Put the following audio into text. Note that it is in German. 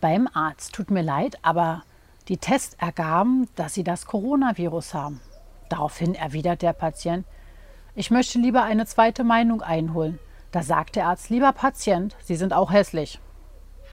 beim Arzt. Tut mir leid, aber die Tests ergaben, dass Sie das Coronavirus haben. Daraufhin erwidert der Patient, ich möchte lieber eine zweite Meinung einholen. Da sagt der Arzt, lieber Patient, Sie sind auch hässlich.